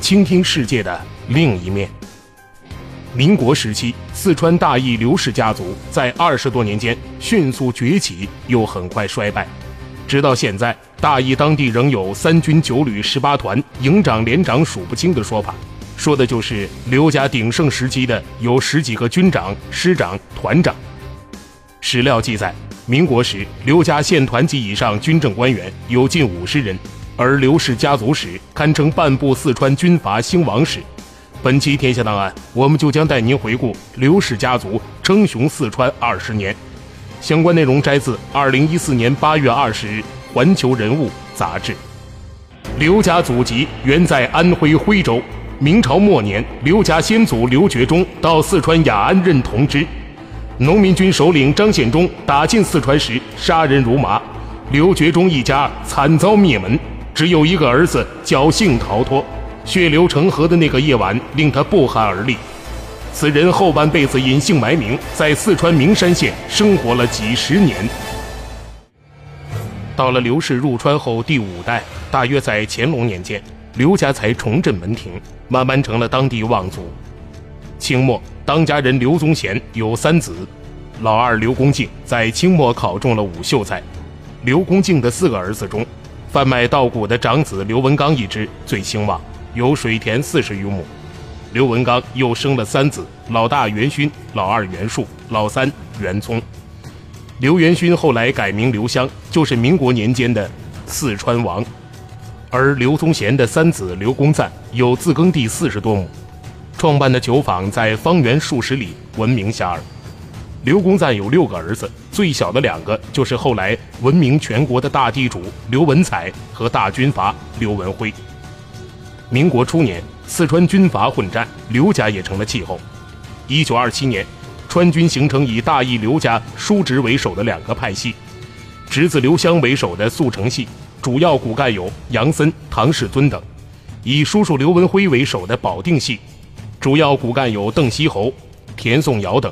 倾听世界的另一面。民国时期，四川大邑刘氏家族在二十多年间迅速崛起，又很快衰败，直到现在，大邑当地仍有三军九旅十八团，营长连长数不清的说法，说的就是刘家鼎盛时期的有十几个军长、师长、团长。史料记载。民国时，刘家县团级以上军政官员有近五十人，而刘氏家族史堪称半部四川军阀兴亡史。本期《天下档案》，我们就将带您回顾刘氏家族称雄四川二十年。相关内容摘自二零一四年八月二十日《环球人物》杂志。刘家祖籍原在安徽徽州，明朝末年，刘家先祖刘觉忠到四川雅安任同知。农民军首领张献忠打进四川时，杀人如麻，刘觉忠一家惨遭灭门，只有一个儿子侥幸逃脱。血流成河的那个夜晚，令他不寒而栗。此人后半辈子隐姓埋名，在四川名山县生活了几十年。到了刘氏入川后第五代，大约在乾隆年间，刘家才重振门庭，慢慢成了当地望族。清末。当家人刘宗贤有三子，老二刘公敬在清末考中了武秀才。刘公敬的四个儿子中，贩卖稻谷的长子刘文刚一支最兴旺，有水田四十余亩。刘文刚又生了三子，老大元勋，老二元树，老三元聪。刘元勋后来改名刘湘，就是民国年间的四川王。而刘宗贤的三子刘公赞有自耕地四十多亩。创办的酒坊在方圆数十里闻名遐迩。刘公赞有六个儿子，最小的两个就是后来闻名全国的大地主刘文彩和大军阀刘文辉。民国初年，四川军阀混战，刘家也成了气候。一九二七年，川军形成以大义刘家叔侄为首的两个派系，侄子刘湘为首的速成系，主要骨干有杨森、唐世尊等；以叔叔刘文辉为首的保定系。主要骨干有邓锡侯、田颂尧等。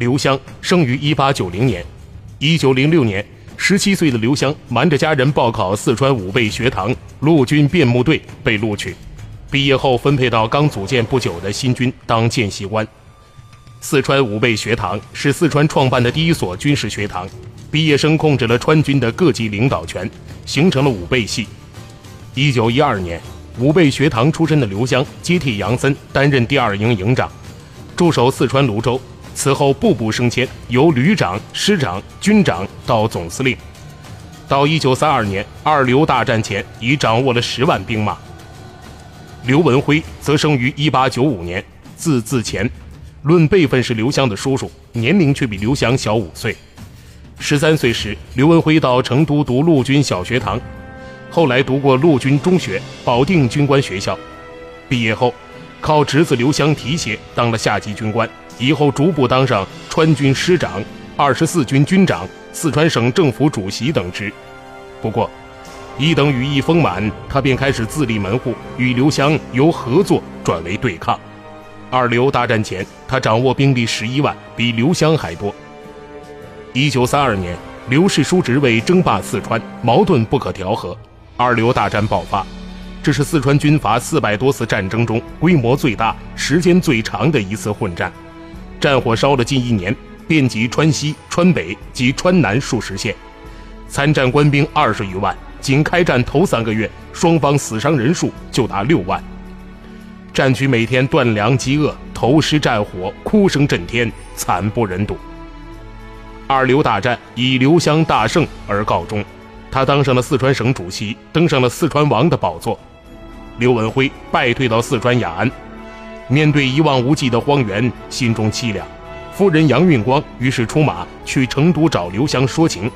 刘湘生于一八九零年，一九零六年，十七岁的刘湘瞒着家人报考四川武备学堂陆军便木队，被录取。毕业后分配到刚组建不久的新军当见习官。四川武备学堂是四川创办的第一所军事学堂，毕业生控制了川军的各级领导权，形成了武备系。一九一二年。武备学堂出身的刘湘接替杨森担任第二营营长，驻守四川泸州。此后步步升迁，由旅长、师长、军长到总司令。到一九三二年二刘大战前，已掌握了十万兵马。刘文辉则生于一八九五年，字自乾，论辈分是刘湘的叔叔，年龄却比刘湘小五岁。十三岁时，刘文辉到成都读陆军小学堂。后来读过陆军中学、保定军官学校，毕业后靠侄子刘湘提携当了下级军官，以后逐步当上川军师长、二十四军军长、四川省政府主席等职。不过，一等羽翼丰满，他便开始自立门户，与刘湘由合作转为对抗。二刘大战前，他掌握兵力十一万，比刘湘还多。一九三二年，刘氏叔侄为争霸四川，矛盾不可调和。二流大战爆发，这是四川军阀四百多次战争中规模最大、时间最长的一次混战，战火烧了近一年，遍及川西、川北及川南数十县，参战官兵二十余万，仅开战头三个月，双方死伤人数就达六万。战区每天断粮、饥饿、投尸战火，哭声震天，惨不忍睹。二流大战以刘湘大胜而告终。他当上了四川省主席，登上了四川王的宝座。刘文辉败退到四川雅安，面对一望无际的荒原，心中凄凉。夫人杨运光于是出马去成都找刘湘说情。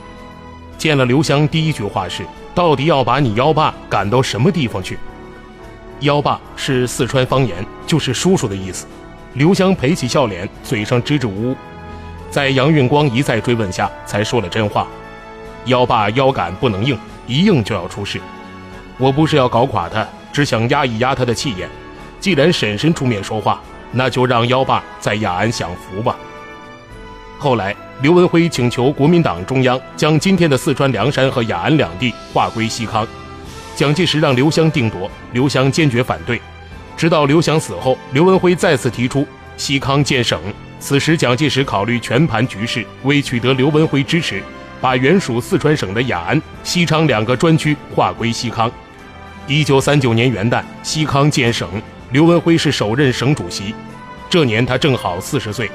见了刘湘，第一句话是：“到底要把你幺爸赶到什么地方去？”幺爸是四川方言，就是叔叔的意思。刘湘赔起笑脸，嘴上支支吾吾，在杨运光一再追问下，才说了真话：幺爸腰杆不能硬，一硬就要出事。我不是要搞垮他，只想压一压他的气焰。既然婶婶出面说话，那就让幺爸在雅安享福吧。后来，刘文辉请求国民党中央将今天的四川凉山和雅安两地划归西康。蒋介石让刘湘定夺，刘湘坚决反对。直到刘湘死后，刘文辉再次提出西康建省。此时，蒋介石考虑全盘局势，为取得刘文辉支持，把原属四川省的雅安、西昌两个专区划归西康。一九三九年元旦，西康建省，刘文辉是首任省主席。这年他正好四十岁，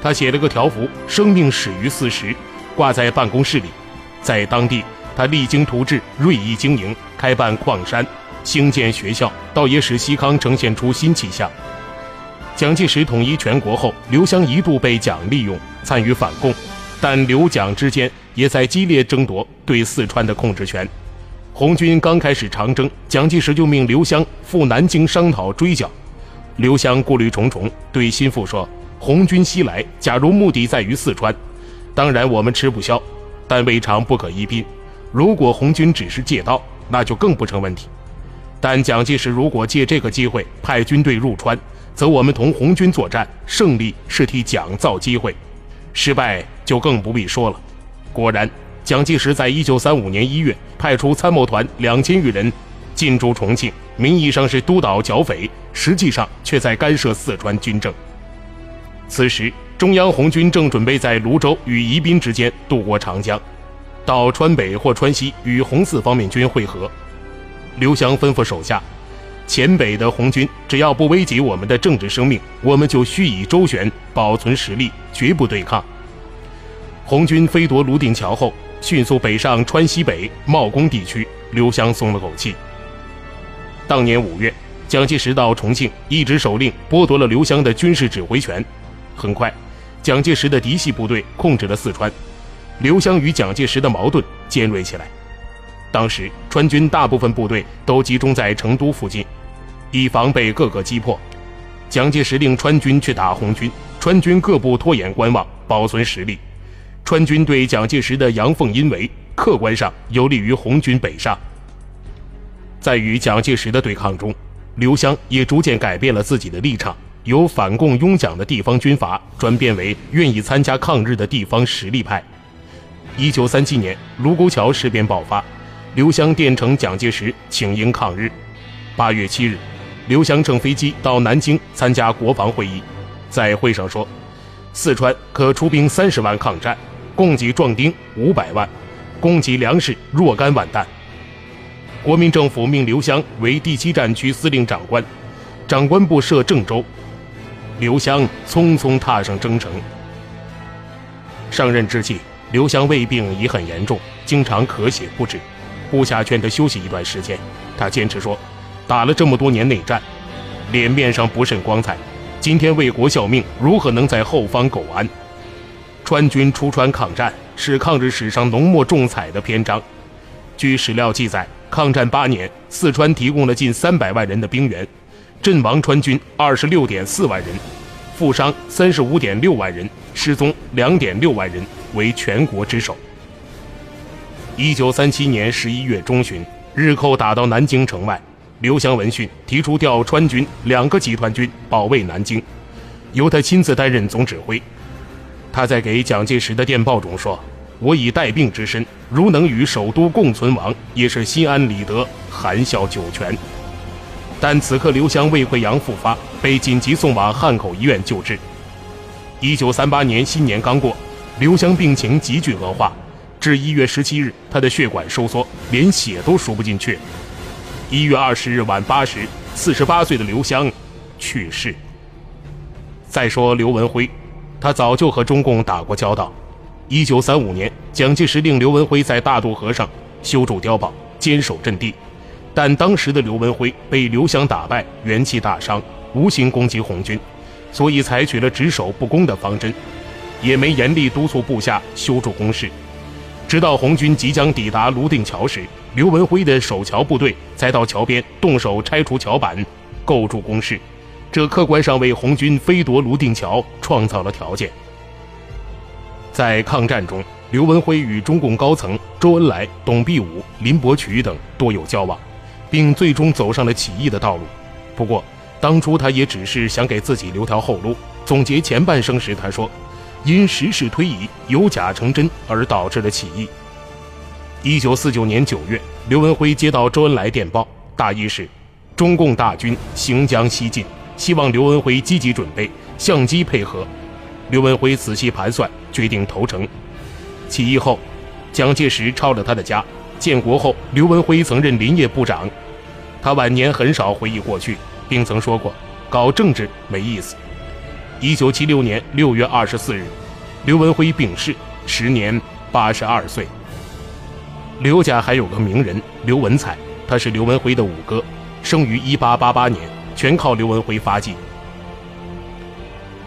他写了个条幅：“生命始于四十”，挂在办公室里，在当地。他励精图治，锐意经营，开办矿山，兴建学校，倒也使西康呈现出新气象。蒋介石统一全国后，刘湘一度被蒋利用，参与反共，但刘蒋之间也在激烈争夺对四川的控制权。红军刚开始长征，蒋介石就命刘湘赴南京商讨追剿。刘湘顾虑重重，对心腹说：“红军西来，假如目的在于四川，当然我们吃不消，但未尝不可一拼。”如果红军只是借道，那就更不成问题。但蒋介石如果借这个机会派军队入川，则我们同红军作战，胜利是替蒋造机会，失败就更不必说了。果然，蒋介石在一九三五年一月派出参谋团两千余人进驻重庆，名义上是督导剿匪，实际上却在干涉四川军政。此时，中央红军正准备在泸州与宜宾之间渡过长江。到川北或川西与红四方面军会合，刘湘吩咐手下，黔北的红军只要不危及我们的政治生命，我们就须以周旋，保存实力，绝不对抗。红军飞夺泸定桥后，迅速北上川西北茂功地区，刘湘松了口气。当年五月，蒋介石到重庆，一纸手令剥夺了刘湘的军事指挥权。很快，蒋介石的嫡系部队控制了四川。刘湘与蒋介石的矛盾尖锐起来。当时川军大部分部队都集中在成都附近，以防被各个击破。蒋介石令川军去打红军，川军各部拖延观望，保存实力。川军对蒋介石的阳奉阴违，客观上有利于红军北上。在与蒋介石的对抗中，刘湘也逐渐改变了自己的立场，由反共拥蒋的地方军阀转变为愿意参加抗日的地方实力派。一九三七年，卢沟桥事变爆发，刘湘电呈蒋介石请缨抗日。八月七日，刘湘乘飞机到南京参加国防会议，在会上说：“四川可出兵三十万抗战，供给壮丁五百万，供给粮食若干万担。”国民政府命刘湘为第七战区司令长官，长官部设郑州。刘湘匆匆踏上征程。上任之际。刘湘胃病已很严重，经常咳血不止，部下劝他休息一段时间，他坚持说：“打了这么多年内战，脸面上不甚光彩，今天为国效命，如何能在后方苟安？”川军出川抗战是抗日史上浓墨重彩的篇章。据史料记载，抗战八年，四川提供了近三百万人的兵员，阵亡川军二十六点四万人，负伤三十五点六万人，失踪两点六万人。为全国之首。一九三七年十一月中旬，日寇打到南京城外，刘湘闻讯，提出调川军两个集团军保卫南京，由他亲自担任总指挥。他在给蒋介石的电报中说：“我以带病之身，如能与首都共存亡，也是心安理得，含笑九泉。”但此刻刘湘胃溃疡复发，被紧急送往汉口医院救治。一九三八年新年刚过。刘湘病情急剧恶化，至一月十七日，他的血管收缩，连血都输不进去。一月二十日晚八时，四十八岁的刘湘去世。再说刘文辉，他早就和中共打过交道。一九三五年，蒋介石令刘文辉在大渡河上修筑碉堡，坚守阵地，但当时的刘文辉被刘湘打败，元气大伤，无心攻击红军，所以采取了只守不攻的方针。也没严厉督促部下修筑工事。直到红军即将抵达泸定桥时，刘文辉的守桥部队才到桥边动手拆除桥板，构筑工事。这客观上为红军飞夺泸定桥创造了条件。在抗战中，刘文辉与中共高层周恩来、董必武、林伯渠等多有交往，并最终走上了起义的道路。不过，当初他也只是想给自己留条后路。总结前半生时，他说：“因时势推移，有假成真，而导致了起义。”一九四九年九月，刘文辉接到周恩来电报，大意是：中共大军行将西进。希望刘文辉积极准备，相机配合。刘文辉仔细盘算，决定投诚。起义后，蒋介石抄了他的家。建国后，刘文辉曾任林业部长。他晚年很少回忆过去，并曾说过：“搞政治没意思。”一九七六年六月二十四日，刘文辉病逝，时年八十二岁。刘家还有个名人刘文彩，他是刘文辉的五哥，生于一八八八年。全靠刘文辉发迹。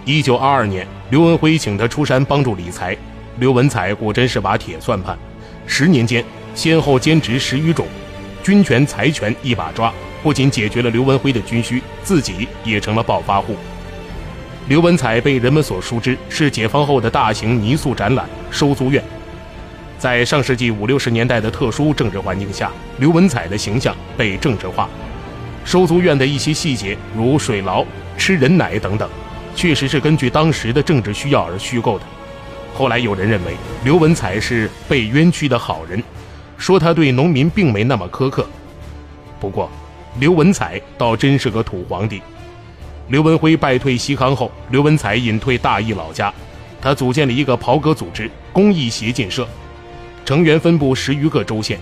一九二二年，刘文辉请他出山帮助理财，刘文彩果真是把铁算盘，十年间先后兼职十余种，军权财权一把抓，不仅解决了刘文辉的军需，自己也成了暴发户。刘文彩被人们所熟知是解放后的大型泥塑展览收租院，在上世纪五六十年代的特殊政治环境下，刘文彩的形象被政治化。收租院的一些细节，如水牢、吃人奶等等，确实是根据当时的政治需要而虚构的。后来有人认为刘文彩是被冤屈的好人，说他对农民并没那么苛刻。不过，刘文彩倒真是个土皇帝。刘文辉败退西康后，刘文彩隐退大义老家，他组建了一个袍哥组织——公益协进社，成员分布十余个州县。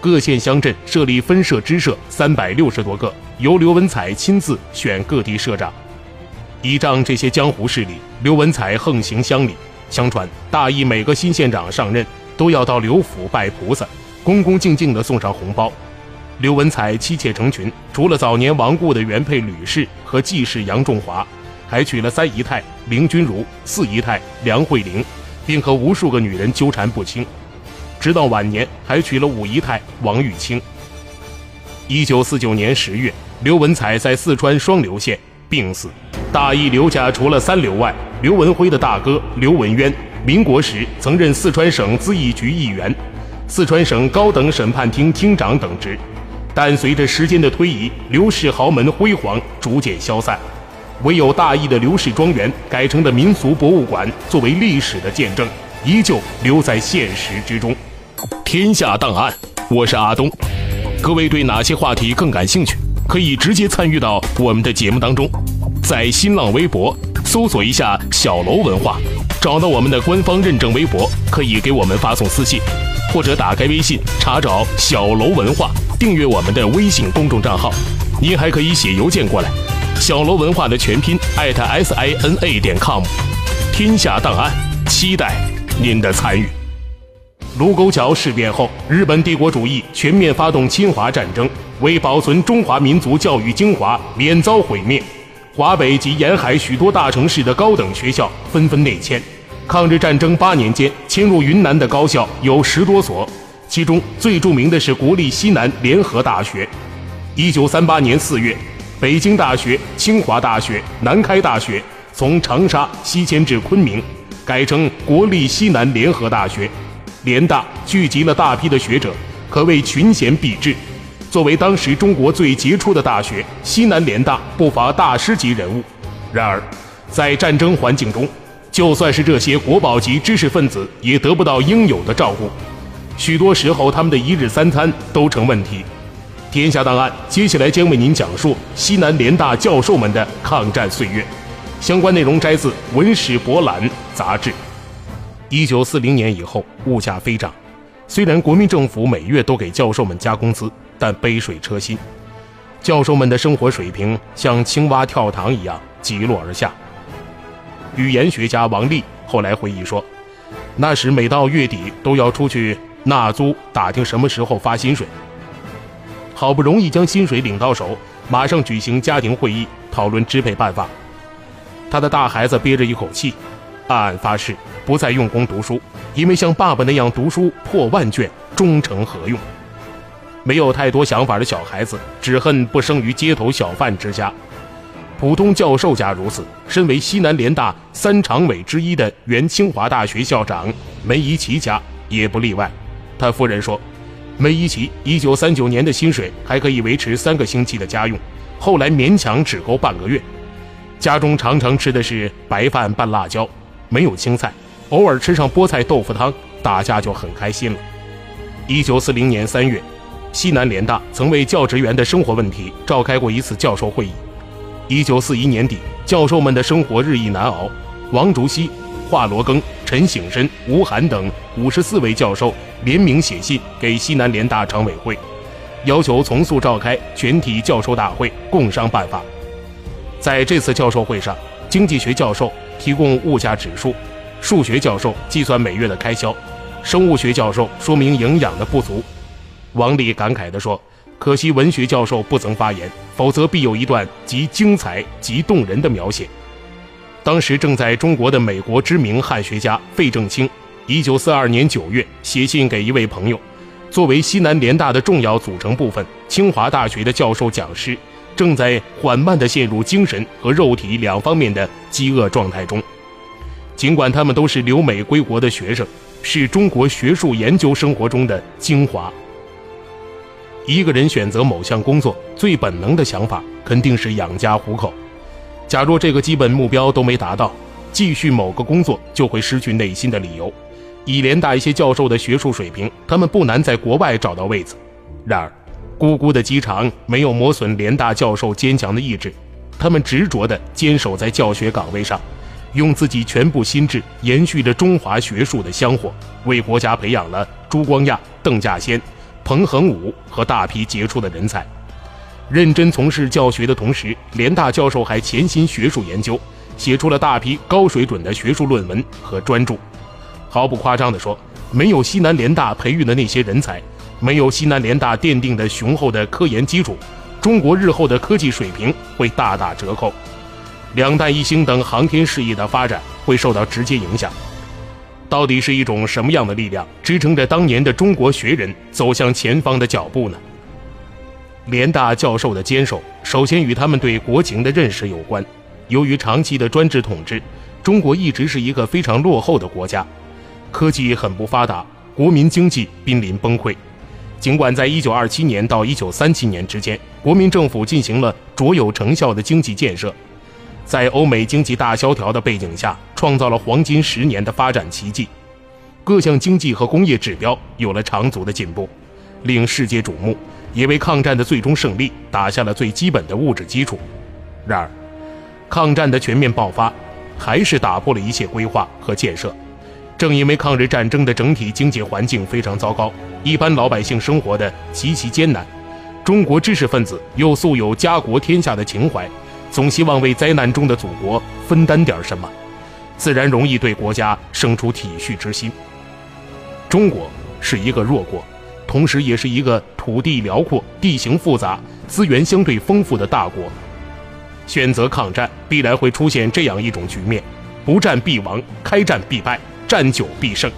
各县乡镇设立分社支社三百六十多个，由刘文彩亲自选各地社长。倚仗这些江湖势力，刘文彩横行乡里。相传大义每个新县长上任都要到刘府拜菩萨，恭恭敬敬地送上红包。刘文彩妻妾成群，除了早年亡故的原配吕氏和继室杨仲华，还娶了三姨太林君如、四姨太梁慧玲，并和无数个女人纠缠不清。直到晚年，还娶了五姨太王玉清。一九四九年十月，刘文彩在四川双流县病死。大义刘家除了三流外，刘文辉的大哥刘文渊，民国时曾任四川省咨议局议员、四川省高等审判厅厅长等职。但随着时间的推移，刘氏豪门辉煌逐渐消散，唯有大义的刘氏庄园改成的民俗博物馆作为历史的见证。依旧留在现实之中。天下档案，我是阿东。各位对哪些话题更感兴趣？可以直接参与到我们的节目当中，在新浪微博搜索一下“小楼文化”，找到我们的官方认证微博，可以给我们发送私信，或者打开微信查找“小楼文化”，订阅我们的微信公众账号。您还可以写邮件过来，“小楼文化”的全拼艾特 s i n a 点 com。天下档案，期待。您的参与。卢沟桥事变后，日本帝国主义全面发动侵华战争，为保存中华民族教育精华，免遭毁灭，华北及沿海许多大城市的高等学校纷纷内迁。抗日战争八年间，迁入云南的高校有十多所，其中最著名的是国立西南联合大学。一九三八年四月，北京大学、清华大学、南开大学从长沙西迁至昆明。改成国立西南联合大学，联大聚集了大批的学者，可谓群贤毕至。作为当时中国最杰出的大学，西南联大不乏大师级人物。然而，在战争环境中，就算是这些国宝级知识分子，也得不到应有的照顾。许多时候，他们的一日三餐都成问题。天下档案接下来将为您讲述西南联大教授们的抗战岁月。相关内容摘自《文史博览》杂志。一九四零年以后，物价飞涨，虽然国民政府每月都给教授们加工资，但杯水车薪，教授们的生活水平像青蛙跳塘一样急落而下。语言学家王立后来回忆说：“那时每到月底都要出去纳租，打听什么时候发薪水。好不容易将薪水领到手，马上举行家庭会议，讨论支配办法。”他的大孩子憋着一口气，暗暗发誓，不再用功读书，因为像爸爸那样读书破万卷，终成何用？没有太多想法的小孩子，只恨不生于街头小贩之家。普通教授家如此，身为西南联大三常委之一的原清华大学校长梅贻琦家也不例外。他夫人说，梅贻琦1939年的薪水还可以维持三个星期的家用，后来勉强只够半个月。家中常常吃的是白饭拌辣椒，没有青菜，偶尔吃上菠菜豆腐汤，大家就很开心了。1940年3月。西南联大曾为教职员的生活问题召开过一次教授会议。一九四一年底，教授们的生活日益难熬，王竹溪、华罗庚、陈省身、吴晗等五十四位教授联名写信给西南联大常委会，要求从速召开全体教授大会，共商办法。在这次教授会上，经济学教授提供物价指数，数学教授计算每月的开销，生物学教授说明营养的不足。王力感慨地说：“可惜文学教授不曾发言，否则必有一段极精彩、极动人的描写。”当时正在中国的美国知名汉学家费正清，1942年9月写信给一位朋友，作为西南联大的重要组成部分，清华大学的教授讲师正在缓慢地陷入精神和肉体两方面的饥饿状态中。尽管他们都是留美归国的学生，是中国学术研究生活中的精华。一个人选择某项工作，最本能的想法肯定是养家糊口。假若这个基本目标都没达到，继续某个工作就会失去内心的理由。以联大一些教授的学术水平，他们不难在国外找到位子。然而，咕咕的机场没有磨损联大教授坚强的意志，他们执着地坚守在教学岗位上，用自己全部心智延续着中华学术的香火，为国家培养了朱光亚、邓稼先。彭恒武和大批杰出的人才，认真从事教学的同时，联大教授还潜心学术研究，写出了大批高水准的学术论文和专著。毫不夸张地说，没有西南联大培育的那些人才，没有西南联大奠定的雄厚的科研基础，中国日后的科技水平会大打折扣，两弹一星等航天事业的发展会受到直接影响。到底是一种什么样的力量支撑着当年的中国学人走向前方的脚步呢？联大教授的坚守，首先与他们对国情的认识有关。由于长期的专制统治，中国一直是一个非常落后的国家，科技很不发达，国民经济濒临崩溃。尽管在1927年到1937年之间，国民政府进行了卓有成效的经济建设。在欧美经济大萧条的背景下，创造了黄金十年的发展奇迹，各项经济和工业指标有了长足的进步，令世界瞩目，也为抗战的最终胜利打下了最基本的物质基础。然而，抗战的全面爆发，还是打破了一切规划和建设。正因为抗日战争的整体经济环境非常糟糕，一般老百姓生活的极其艰难，中国知识分子又素有家国天下的情怀。总希望为灾难中的祖国分担点什么，自然容易对国家生出体恤之心。中国是一个弱国，同时也是一个土地辽阔、地形复杂、资源相对丰富的大国。选择抗战，必然会出现这样一种局面：不战必亡，开战必败，战久必胜。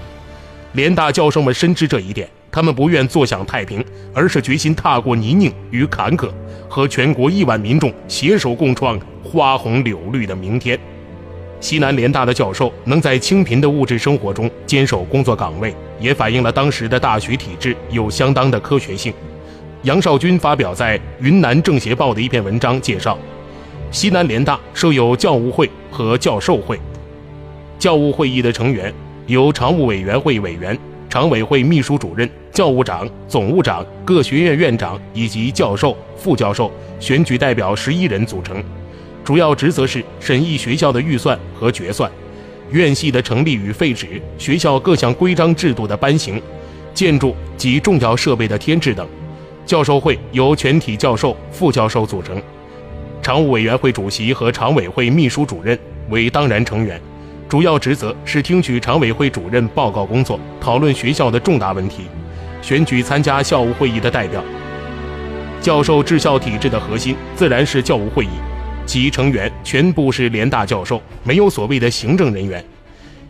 联大教授们深知这一点。他们不愿坐享太平，而是决心踏过泥泞与坎坷，和全国亿万民众携手共创花红柳绿的明天。西南联大的教授能在清贫的物质生活中坚守工作岗位，也反映了当时的大学体制有相当的科学性。杨少军发表在《云南政协报》的一篇文章介绍，西南联大设有教务会和教授会，教务会议的成员由常务委员会委员。常委会秘书主任、教务长、总务长、各学院院长以及教授、副教授选举代表十一人组成，主要职责是审议学校的预算和决算、院系的成立与废止、学校各项规章制度的颁行、建筑及重要设备的添置等。教授会由全体教授、副教授组成，常务委员会主席和常委会秘书主任为当然成员。主要职责是听取常委会主任报告工作，讨论学校的重大问题，选举参加校务会议的代表。教授治校体制的核心自然是教务会议，其成员全部是联大教授，没有所谓的行政人员。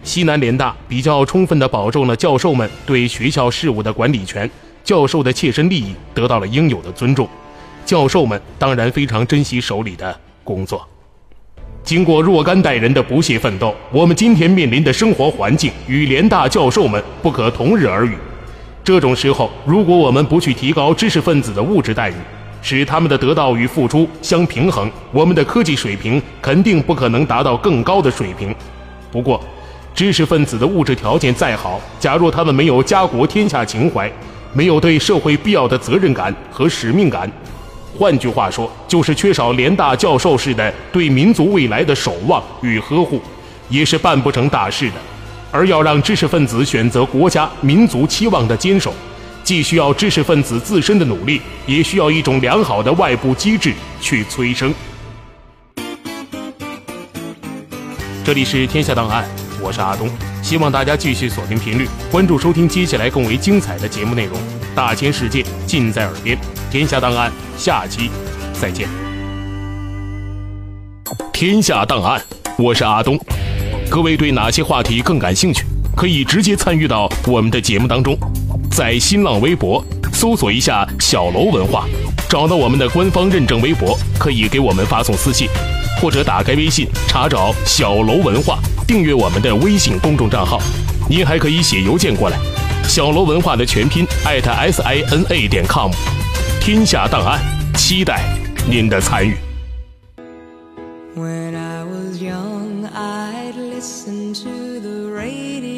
西南联大比较充分地保证了教授们对学校事务的管理权，教授的切身利益得到了应有的尊重。教授们当然非常珍惜手里的工作。经过若干代人的不懈奋斗，我们今天面临的生活环境与联大教授们不可同日而语。这种时候，如果我们不去提高知识分子的物质待遇，使他们的得到与付出相平衡，我们的科技水平肯定不可能达到更高的水平。不过，知识分子的物质条件再好，假若他们没有家国天下情怀，没有对社会必要的责任感和使命感，换句话说，就是缺少联大教授式的对民族未来的守望与呵护，也是办不成大事的。而要让知识分子选择国家民族期望的坚守，既需要知识分子自身的努力，也需要一种良好的外部机制去催生。这里是天下档案。我是阿东，希望大家继续锁定频率，关注收听接下来更为精彩的节目内容。大千世界尽在耳边，天下档案下期再见。天下档案，我是阿东。各位对哪些话题更感兴趣？可以直接参与到我们的节目当中，在新浪微博搜索一下“小楼文化”，找到我们的官方认证微博，可以给我们发送私信，或者打开微信查找“小楼文化”。订阅我们的微信公众账号，您还可以写邮件过来。小罗文化的全拼艾特 s i n a 点 com，天下档案，期待您的参与。it